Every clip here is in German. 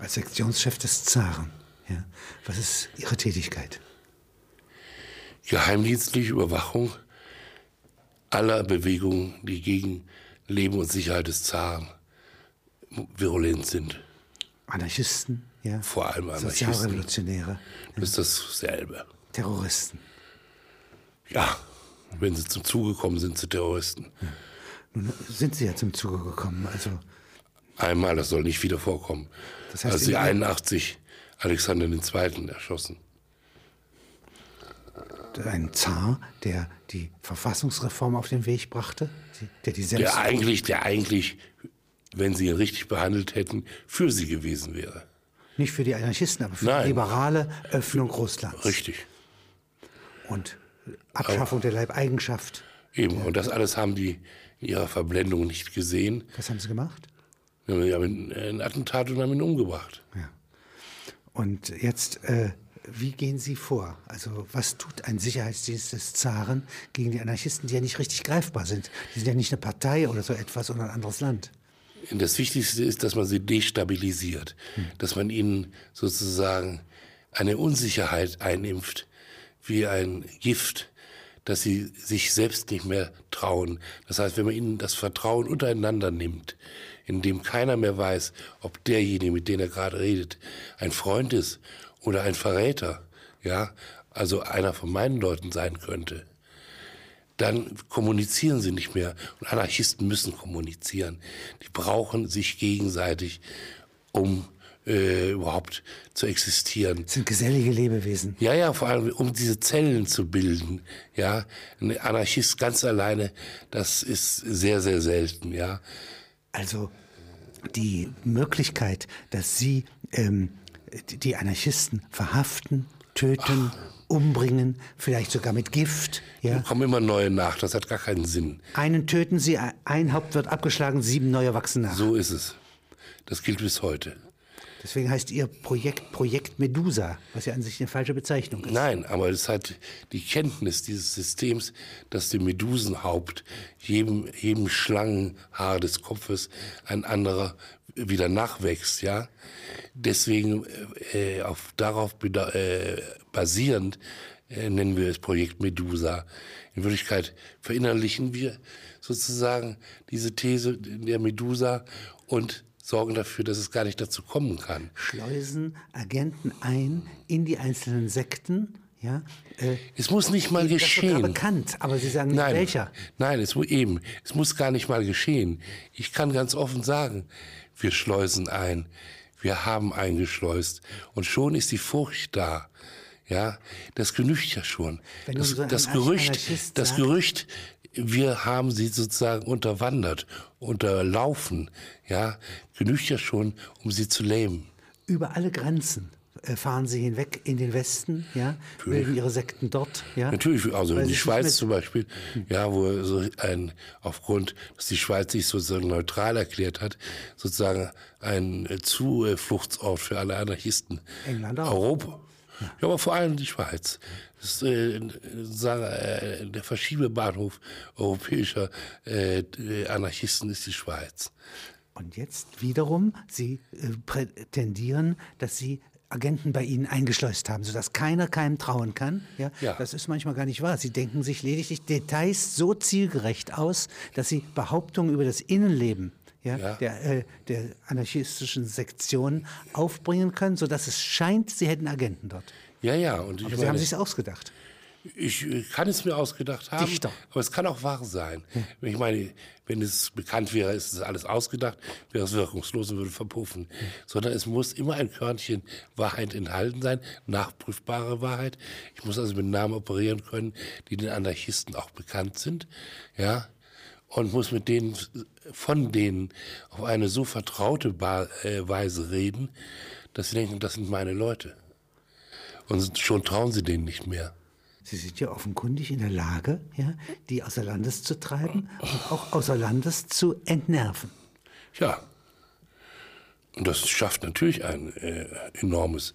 Als Sektionschef des Zaren, ja, was ist Ihre Tätigkeit? Geheimdienstliche Überwachung aller Bewegungen, die gegen Leben und Sicherheit des Zaren virulent sind. Anarchisten, ja. Vor allem Anarchisten. Sozialrevolutionäre. Das ist dasselbe. Terroristen. Ja, wenn sie zum Zuge kommen, sind sie Terroristen. Ja. Nun sind sie ja zum Zuge gekommen, also. Einmal, das soll nicht wieder vorkommen. Das heißt, als sie 81 Alexander II. erschossen. Ein Zar, der die Verfassungsreform auf den Weg brachte, der die Selbst der eigentlich, der eigentlich, wenn sie ihn richtig behandelt hätten, für sie gewesen wäre. Nicht für die Anarchisten, aber für Nein. die liberale Öffnung Russlands. Richtig. Und Abschaffung aber der Leibeigenschaft. Eben, und das alles haben die in ihrer Verblendung nicht gesehen. Was haben sie gemacht? Wir haben ein Attentat und haben ihn umgebracht. Ja. Und jetzt, äh, wie gehen Sie vor? Also was tut ein Sicherheitsdienst des Zaren gegen die Anarchisten, die ja nicht richtig greifbar sind? Die sind ja nicht eine Partei oder so etwas oder ein anderes Land. Das Wichtigste ist, dass man sie destabilisiert, hm. dass man ihnen sozusagen eine Unsicherheit einimpft, wie ein Gift, dass sie sich selbst nicht mehr trauen. Das heißt, wenn man ihnen das Vertrauen untereinander nimmt, in dem keiner mehr weiß, ob derjenige, mit dem er gerade redet, ein Freund ist oder ein Verräter, ja, also einer von meinen Leuten sein könnte, dann kommunizieren sie nicht mehr. Und Anarchisten müssen kommunizieren. Die brauchen sich gegenseitig, um äh, überhaupt zu existieren. Das sind gesellige Lebewesen. Ja, ja, vor allem um diese Zellen zu bilden. Ja, ein Anarchist ganz alleine, das ist sehr, sehr selten. Ja. Also die Möglichkeit, dass Sie ähm, die Anarchisten verhaften, töten, Ach. umbringen, vielleicht sogar mit Gift. Ja. Da kommen immer neue nach, das hat gar keinen Sinn. Einen töten Sie, ein Haupt wird abgeschlagen, sieben neue wachsen nach. So ist es. Das gilt bis heute. Deswegen heißt Ihr Projekt Projekt Medusa, was ja an sich eine falsche Bezeichnung ist. Nein, aber es hat die Kenntnis dieses Systems, dass dem Medusenhaupt jedem, jedem Schlangenhaar des Kopfes ein anderer wieder nachwächst, ja. Deswegen äh, auf, darauf äh, basierend äh, nennen wir es Projekt Medusa. In Wirklichkeit verinnerlichen wir sozusagen diese These der Medusa und sorgen dafür, dass es gar nicht dazu kommen kann. Schleusen Agenten ein in die einzelnen Sekten. Ja, äh, es muss nicht mal geschehen. Das ist bekannt, aber Sie sagen nicht nein, welcher. Nein, es, eben, es muss gar nicht mal geschehen. Ich kann ganz offen sagen, wir schleusen ein, wir haben eingeschleust und schon ist die Furcht da. Ja, das genügt ja schon. Das, so das Gerücht, das Gerücht, wir haben sie sozusagen unterwandert, unterlaufen, ja, genügt ja schon, um sie zu lähmen. Über alle Grenzen äh, fahren sie hinweg in den Westen, ja, bilden ihre Sekten dort, ja. Natürlich, also in die Schweiz zum Beispiel, ja, wo so ein, aufgrund, dass die Schweiz sich sozusagen neutral erklärt hat, sozusagen ein Zufluchtsort für alle Anarchisten. England auch. Europa, ja. aber vor allem die Schweiz. Das ist äh, äh, der Verschiebebahnhof europäischer äh, Anarchisten ist die Schweiz. Und jetzt wiederum, Sie äh, prätendieren, dass Sie Agenten bei Ihnen eingeschleust haben, sodass keiner keinem trauen kann. Ja, ja, Das ist manchmal gar nicht wahr. Sie denken sich lediglich Details so zielgerecht aus, dass Sie Behauptungen über das Innenleben ja, ja. Der, äh, der anarchistischen Sektion aufbringen können, sodass es scheint, Sie hätten Agenten dort. Ja, ja. Und aber Sie haben sich ausgedacht. Ich kann es mir ausgedacht haben, Dichter. aber es kann auch wahr sein. Hm. Ich meine, wenn es bekannt wäre, ist es alles ausgedacht, wäre es wirkungslos und würde verpuffen. Hm. Sondern es muss immer ein Körnchen Wahrheit enthalten sein, nachprüfbare Wahrheit. Ich muss also mit Namen operieren können, die den Anarchisten auch bekannt sind, ja, und muss mit denen, von denen auf eine so vertraute äh, Weise reden, dass sie denken, das sind meine Leute. Und schon trauen sie denen nicht mehr. Sie sind ja offenkundig in der Lage, ja, die außer Landes zu treiben und auch außer Landes zu entnerven. Ja. Und das schafft natürlich ein äh, enormes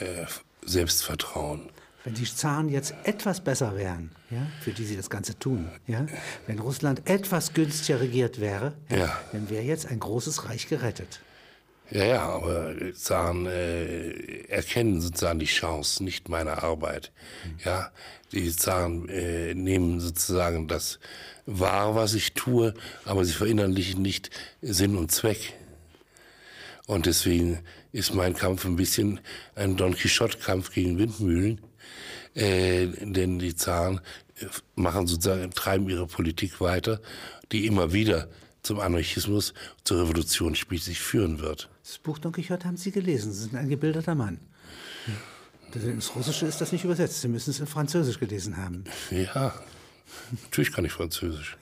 äh, Selbstvertrauen. Wenn die Zaren jetzt etwas besser wären, ja, für die sie das Ganze tun, ja, wenn Russland etwas günstiger regiert wäre, ja, ja. dann wäre jetzt ein großes Reich gerettet. Ja, ja, aber Zahn äh, erkennen sozusagen die Chance, nicht meine Arbeit. Mhm. Ja, die Zahn äh, nehmen sozusagen das wahr, was ich tue, aber sie verinnerlichen nicht Sinn und Zweck. Und deswegen ist mein Kampf ein bisschen ein Don Quixote-Kampf gegen Windmühlen, äh, denn die Zahlen machen sozusagen, treiben ihre Politik weiter, die immer wieder zum Anarchismus, zur Revolution schließlich führen wird. Das Buch Don Quixote haben Sie gelesen. Sie sind ein gebildeter Mann. Ins Russische ist das nicht übersetzt. Sie müssen es in Französisch gelesen haben. Ja, natürlich kann ich Französisch.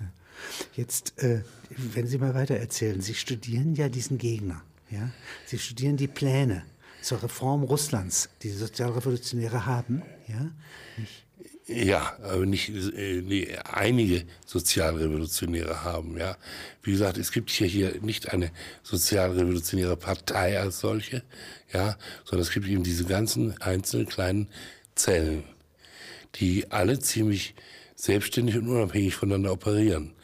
Jetzt, äh, wenn Sie mal weiter erzählen, Sie studieren ja diesen Gegner. Ja? Sie studieren die Pläne zur Reform Russlands, die Sozialrevolutionäre haben. Ja? Nicht? Ja, aber nicht äh, nee, einige Sozialrevolutionäre haben. Ja, wie gesagt, es gibt hier hier nicht eine sozialrevolutionäre Partei als solche, ja, sondern es gibt eben diese ganzen einzelnen kleinen Zellen, die alle ziemlich selbstständig und unabhängig voneinander operieren.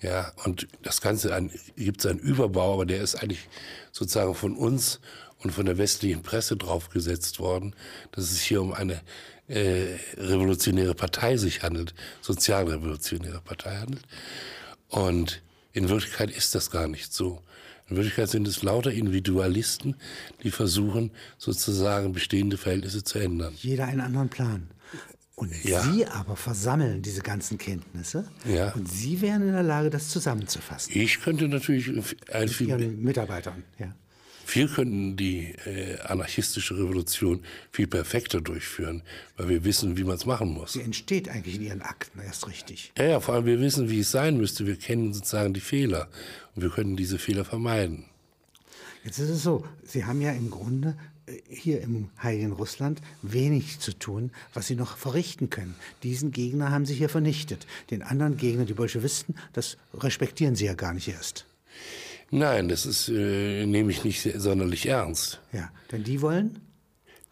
Ja, und das Ganze gibt es einen Überbau, aber der ist eigentlich sozusagen von uns und von der westlichen Presse draufgesetzt worden, dass es hier um eine äh, revolutionäre Partei sich handelt, sozialrevolutionäre Partei handelt. Und in Wirklichkeit ist das gar nicht so. In Wirklichkeit sind es lauter Individualisten, die versuchen, sozusagen bestehende Verhältnisse zu ändern. Jeder einen anderen Plan. Und ja. Sie aber versammeln diese ganzen Kenntnisse ja. und Sie wären in der Lage, das zusammenzufassen. Ich könnte natürlich ein Mit Ihren Mitarbeitern, ja. Wir könnten die äh, anarchistische Revolution viel perfekter durchführen, weil wir wissen, wie man es machen muss. Sie entsteht eigentlich in Ihren Akten erst richtig. Ja, ja, vor allem wir wissen, wie es sein müsste. Wir kennen sozusagen die Fehler und wir können diese Fehler vermeiden. Jetzt ist es so, Sie haben ja im Grunde äh, hier im Heiligen Russland wenig zu tun, was sie noch verrichten können. Diesen Gegner haben sie hier vernichtet. Den anderen Gegner, die Bolschewisten, das respektieren sie ja gar nicht erst. Nein, das ist, äh, nehme ich nicht sonderlich ernst. Ja, denn die wollen?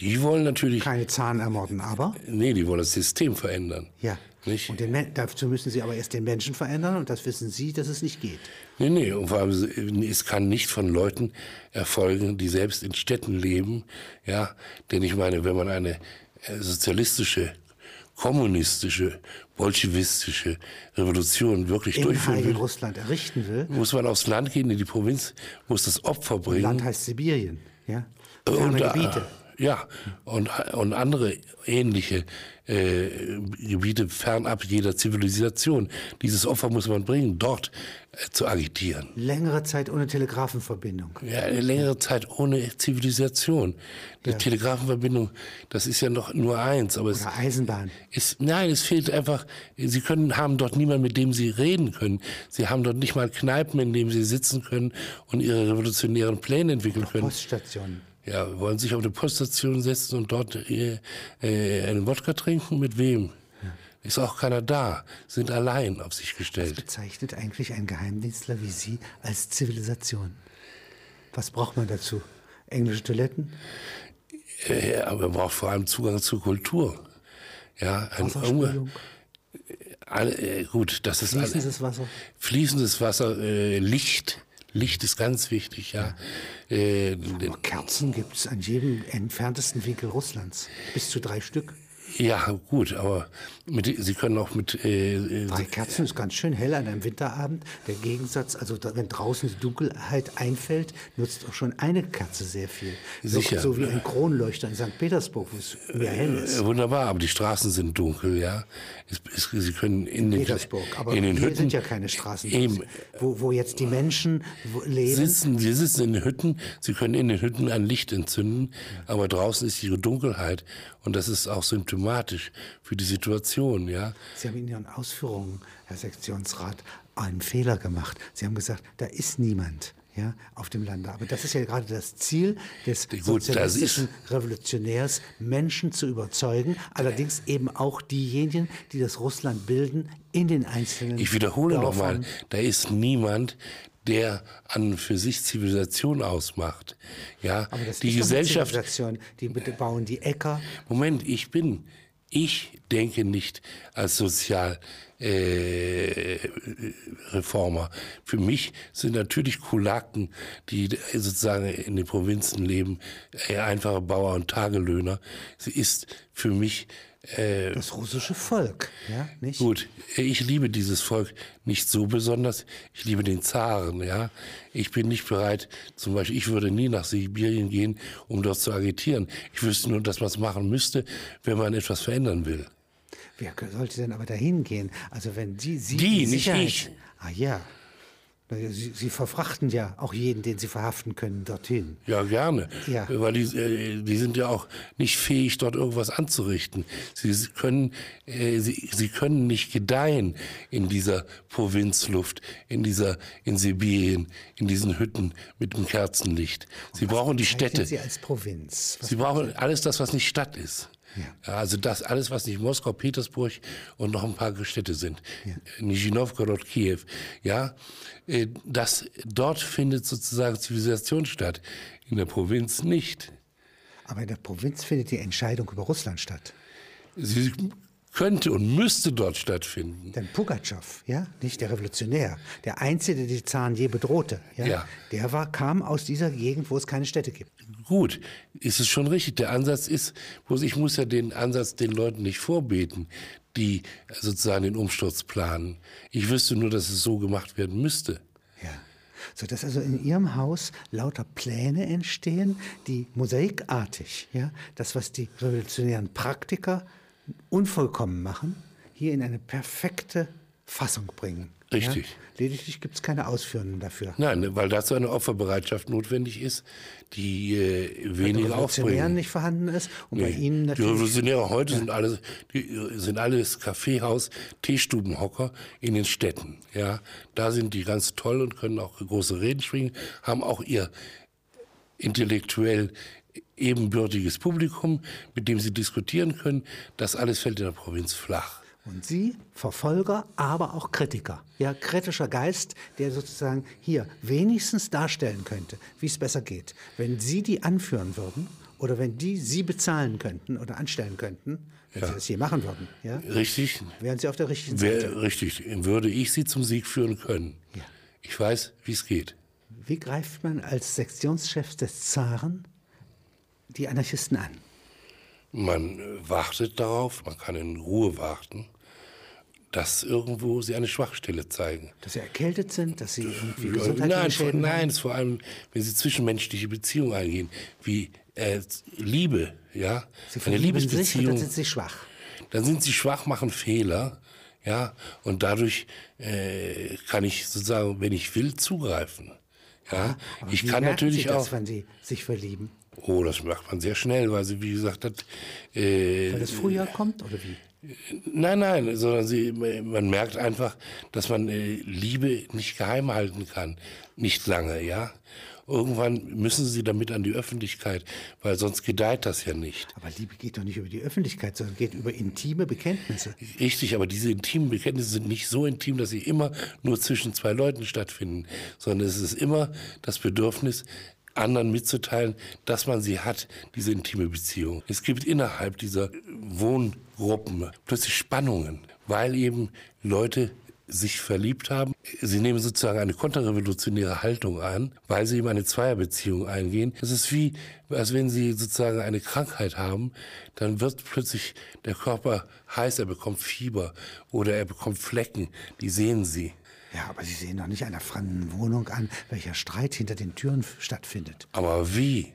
Die wollen natürlich. Keine Zahn ermorden, aber? Nee, die wollen das System verändern. Ja. Nicht? Und den, dazu müssen sie aber erst den Menschen verändern und das wissen Sie, dass es nicht geht. Nee, nee, und vor allem, es kann nicht von Leuten erfolgen, die selbst in Städten leben. Ja, denn ich meine, wenn man eine äh, sozialistische kommunistische, bolschewistische Revolution wirklich in durchführen will, Russland errichten will, muss man aufs Land gehen, in die Provinz, muss das Opfer bringen. Land heißt Sibirien, ja. und, Gebiete. Ja, und, und andere ähnliche äh, Gebiete fernab jeder Zivilisation. Dieses Opfer muss man bringen, dort äh, zu agitieren. Längere Zeit ohne Telegrafenverbindung. Ja, längere Zeit ohne Zivilisation. Die ja. Telegrafenverbindung, das ist ja noch nur eins. Aber Oder es Eisenbahn. Ist, nein, es fehlt einfach, Sie können, haben dort niemanden, mit dem Sie reden können. Sie haben dort nicht mal Kneipen, in denen Sie sitzen können und Ihre revolutionären Pläne entwickeln können. Poststationen. Ja, wollen sich auf eine Poststation setzen und dort äh, äh, einen Wodka trinken? Mit wem? Ist auch keiner da, sind allein auf sich gestellt. Was bezeichnet eigentlich ein Geheimdienstler wie Sie als Zivilisation? Was braucht man dazu? Englische Toiletten? Äh, aber man braucht vor allem Zugang zur Kultur. Ja, ein Wasserspülung? Äh, gut, das ist fließendes Wasser. Fließendes Wasser, äh, Licht, Licht ist ganz wichtig, ja. Äh, Kerzen gibt es an jedem entferntesten Winkel Russlands. Bis zu drei Stück. Ja, gut, aber mit, Sie können auch mit... Äh, äh Drei Kerzen ist ganz schön hell an einem Winterabend. Der Gegensatz, also wenn draußen die Dunkelheit einfällt, nutzt auch schon eine Kerze sehr viel. Sicher. So, so wie ein Kronleuchter in St. Petersburg, wo es mehr hell ist. Äh, wunderbar, aber die Straßen sind dunkel, ja. Es, es, Sie können in den, Petersburg, aber in den hier Hütten, sind ja keine Straßen, eben, wo, wo jetzt die Menschen leben. Sitzen, Sie sitzen in den Hütten, Sie können in den Hütten ein Licht entzünden, aber draußen ist die Dunkelheit und das ist auch symptomatisch für die Situation, ja. Sie haben in Ihren Ausführungen, Herr Sektionsrat, einen Fehler gemacht. Sie haben gesagt, da ist niemand. Ja, auf dem Lande. Aber das ist ja gerade das Ziel des Gut, sozialistischen Revolutionärs, Menschen zu überzeugen, allerdings eben auch diejenigen, die das Russland bilden, in den einzelnen Ich wiederhole nochmal, da ist niemand, der an für sich Zivilisation ausmacht. Ja, aber das die ist Gesellschaft. Zivilisation. Die bauen die Äcker. Moment, ich bin Ich denke nicht als Sozialreformer. Äh, Für mich sind natürlich Kulaken, die sozusagen in den Provinzen leben, einfache Bauer und Tagelöhner. Sie ist für mich äh, das russische Volk, ja, nicht? Gut, ich liebe dieses Volk nicht so besonders. Ich liebe den Zaren, ja. Ich bin nicht bereit, zum Beispiel, ich würde nie nach Sibirien gehen, um dort zu agitieren. Ich wüsste nur, dass man es machen müsste, wenn man etwas verändern will. Wer sollte denn aber dahin gehen? Also wenn Sie, Sie die, nicht ich. Ah ja. Sie, Sie, verfrachten ja auch jeden, den Sie verhaften können, dorthin. Ja, gerne. Ja. Weil die, äh, die sind ja auch nicht fähig, dort irgendwas anzurichten. Sie können, äh, Sie, Sie können nicht gedeihen in dieser Provinzluft, in dieser, in Sibirien, in diesen Hütten mit dem Kerzenlicht. Sie brauchen die Städte. Sie als Provinz? Was Sie brauchen alles das, was nicht Stadt ist. Ja. Also das alles, was nicht Moskau, Petersburg und noch ein paar Städte sind, ja. Nizhny Novgorod, Kiew, ja, äh, das dort findet sozusagen Zivilisation statt, in der Provinz nicht. Aber in der Provinz findet die Entscheidung über Russland statt. Sie könnte und müsste dort stattfinden. Denn Pugatschow, ja, nicht der Revolutionär, der Einzige, der die Zaren je bedrohte, ja, ja. der war, kam aus dieser Gegend, wo es keine Städte gibt. Gut, ist es schon richtig. Der Ansatz ist, ich muss ja den Ansatz den Leuten nicht vorbeten, die sozusagen den Umsturz planen. Ich wüsste nur, dass es so gemacht werden müsste. Ja. So dass also in Ihrem Haus lauter Pläne entstehen, die mosaikartig, ja, das, was die revolutionären Praktiker unvollkommen machen, hier in eine perfekte Fassung bringen. Richtig. Ja? Lediglich gibt es keine Ausführungen dafür. Nein, weil dazu eine Opferbereitschaft notwendig ist, die äh, weniger aufbringen. nicht vorhanden ist und nee. bei Ihnen natürlich. Die Revolutionäre heute ja. sind alles, die, sind alles Kaffeehaus, Teestubenhocker in den Städten. Ja, da sind die ganz toll und können auch große Reden schwingen, haben auch ihr intellektuell ebenbürtiges Publikum, mit dem sie diskutieren können. Das alles fällt in der Provinz flach. Und Sie, Verfolger, aber auch Kritiker. Ja, kritischer Geist, der sozusagen hier wenigstens darstellen könnte, wie es besser geht. Wenn Sie die anführen würden oder wenn die Sie bezahlen könnten oder anstellen könnten, wenn ja. Sie das hier machen würden, ja, richtig, wären Sie auf der richtigen Seite. Wär, richtig, würde ich Sie zum Sieg führen können. Ja. Ich weiß, wie es geht. Wie greift man als Sektionschef des Zaren die Anarchisten an? Man wartet darauf, man kann in Ruhe warten dass irgendwo sie eine Schwachstelle zeigen. Dass sie erkältet sind, dass sie irgendwie gesundheitliche nein, Schäden nein, haben? vor allem, wenn sie zwischenmenschliche Beziehungen eingehen, wie äh, Liebe, ja, sie eine Liebesbeziehung. Sich, dann sind sie schwach. Dann sind sie schwach, machen Fehler, ja, und dadurch äh, kann ich sozusagen, wenn ich will, zugreifen. Ja, Aber ich kann natürlich das, auch. wenn sie sich verlieben. Oh, das macht man sehr schnell, weil sie, wie gesagt, hat. Äh, weil das Frühjahr kommt oder wie? Nein, nein, sondern sie, man merkt einfach, dass man äh, Liebe nicht geheim halten kann. Nicht lange, ja. Irgendwann müssen sie damit an die Öffentlichkeit, weil sonst gedeiht das ja nicht. Aber Liebe geht doch nicht über die Öffentlichkeit, sondern geht über intime Bekenntnisse. Richtig, aber diese intimen Bekenntnisse sind nicht so intim, dass sie immer nur zwischen zwei Leuten stattfinden, sondern es ist immer das Bedürfnis, anderen mitzuteilen, dass man sie hat, diese intime Beziehung. Es gibt innerhalb dieser Wohngruppen plötzlich Spannungen, weil eben Leute sich verliebt haben. Sie nehmen sozusagen eine konterrevolutionäre Haltung an, weil sie eben eine Zweierbeziehung eingehen. Das ist wie, als wenn sie sozusagen eine Krankheit haben, dann wird plötzlich der Körper heiß, er bekommt Fieber oder er bekommt Flecken, die sehen sie. Ja, aber Sie sehen doch nicht einer fremden Wohnung an, welcher Streit hinter den Türen stattfindet. Aber wie?